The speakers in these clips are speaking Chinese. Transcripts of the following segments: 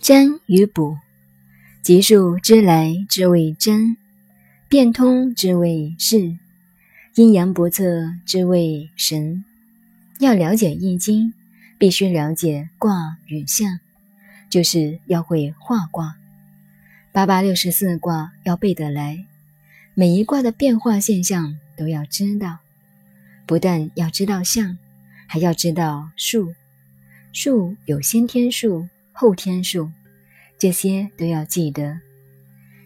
占与卜，吉数之来之谓占，变通之谓势，阴阳不测之谓神。要了解易经，必须了解卦与象，就是要会画卦。八八六十四卦要背得来，每一卦的变化现象都要知道。不但要知道象，还要知道数。数有先天数。后天数，这些都要记得。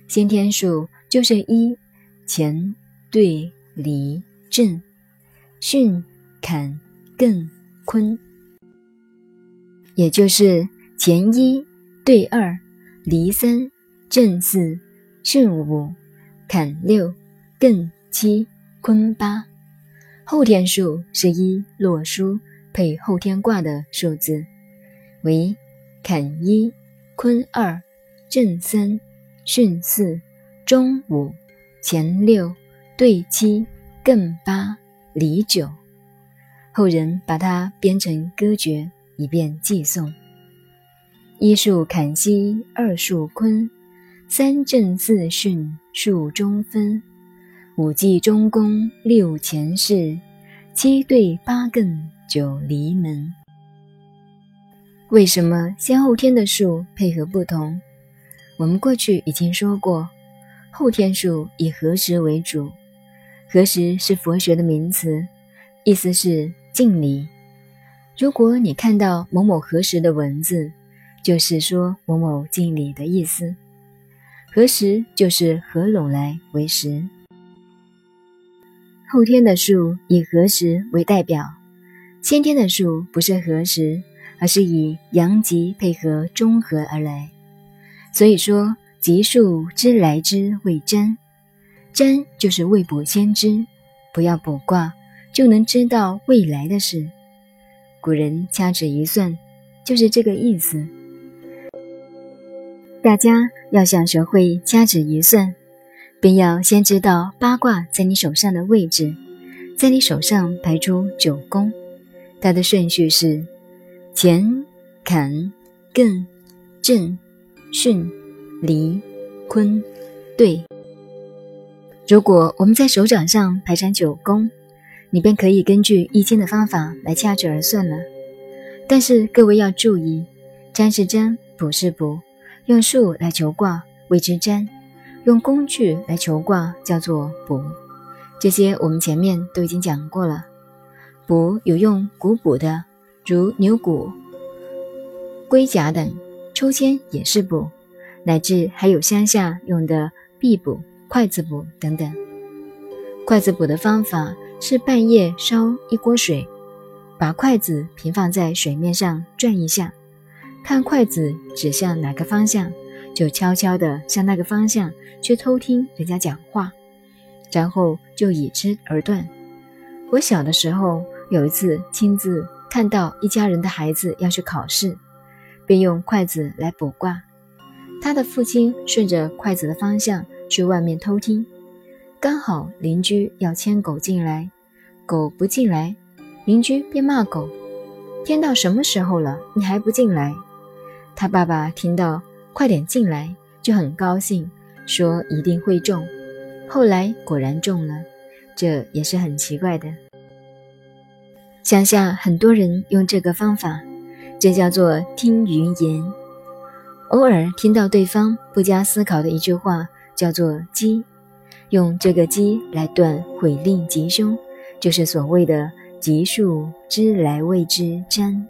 先天数就是一乾兑离震巽坎艮坤，也就是乾一兑二离三震四巽五坎六艮七坤八。后天数是一洛书配后天卦的数字，为。坎一，坤二，震三，巽四，中五，乾六，兑七，艮八，离九。后人把它编成歌诀，以便记诵。一数坎西，二数坤，三震四巽，数中分，五记中宫，六乾巳，七兑八艮，九离门。为什么先后天的数配合不同？我们过去已经说过，后天数以何时为主？何时是佛学的名词，意思是敬礼。如果你看到某某何时的文字，就是说某某敬礼的意思。何时就是合拢来为时。后天的数以何时为代表，先天的数不是何时。而是以阳极配合中和而来，所以说吉数之来之谓占，占就是未卜先知，不要卜卦就能知道未来的事。古人掐指一算，就是这个意思。大家要想学会掐指一算，便要先知道八卦在你手上的位置，在你手上排出九宫，它的顺序是。乾、坎、艮、震、巽、离、坤、兑。如果我们在手掌上排成九宫，你便可以根据易经的方法来掐指而算了。但是各位要注意，占是占，卜是卜。用数来求卦谓之占，用工具来求卦叫做卜。这些我们前面都已经讲过了。卜有用古卜的。如牛骨、龟甲等，抽签也是卜，乃至还有乡下用的壁卜、筷子卜等等。筷子卜的方法是半夜烧一锅水，把筷子平放在水面上转一下，看筷子指向哪个方向，就悄悄地向那个方向去偷听人家讲话，然后就以之而断。我小的时候有一次亲自。看到一家人的孩子要去考试，便用筷子来卜卦。他的父亲顺着筷子的方向去外面偷听，刚好邻居要牵狗进来，狗不进来，邻居便骂狗：“天到什么时候了，你还不进来？”他爸爸听到快点进来，就很高兴，说一定会中。后来果然中了，这也是很奇怪的。乡下很多人用这个方法，这叫做听云言。偶尔听到对方不加思考的一句话，叫做吉，用这个吉来断毁令吉凶，就是所谓的吉数之来谓之占。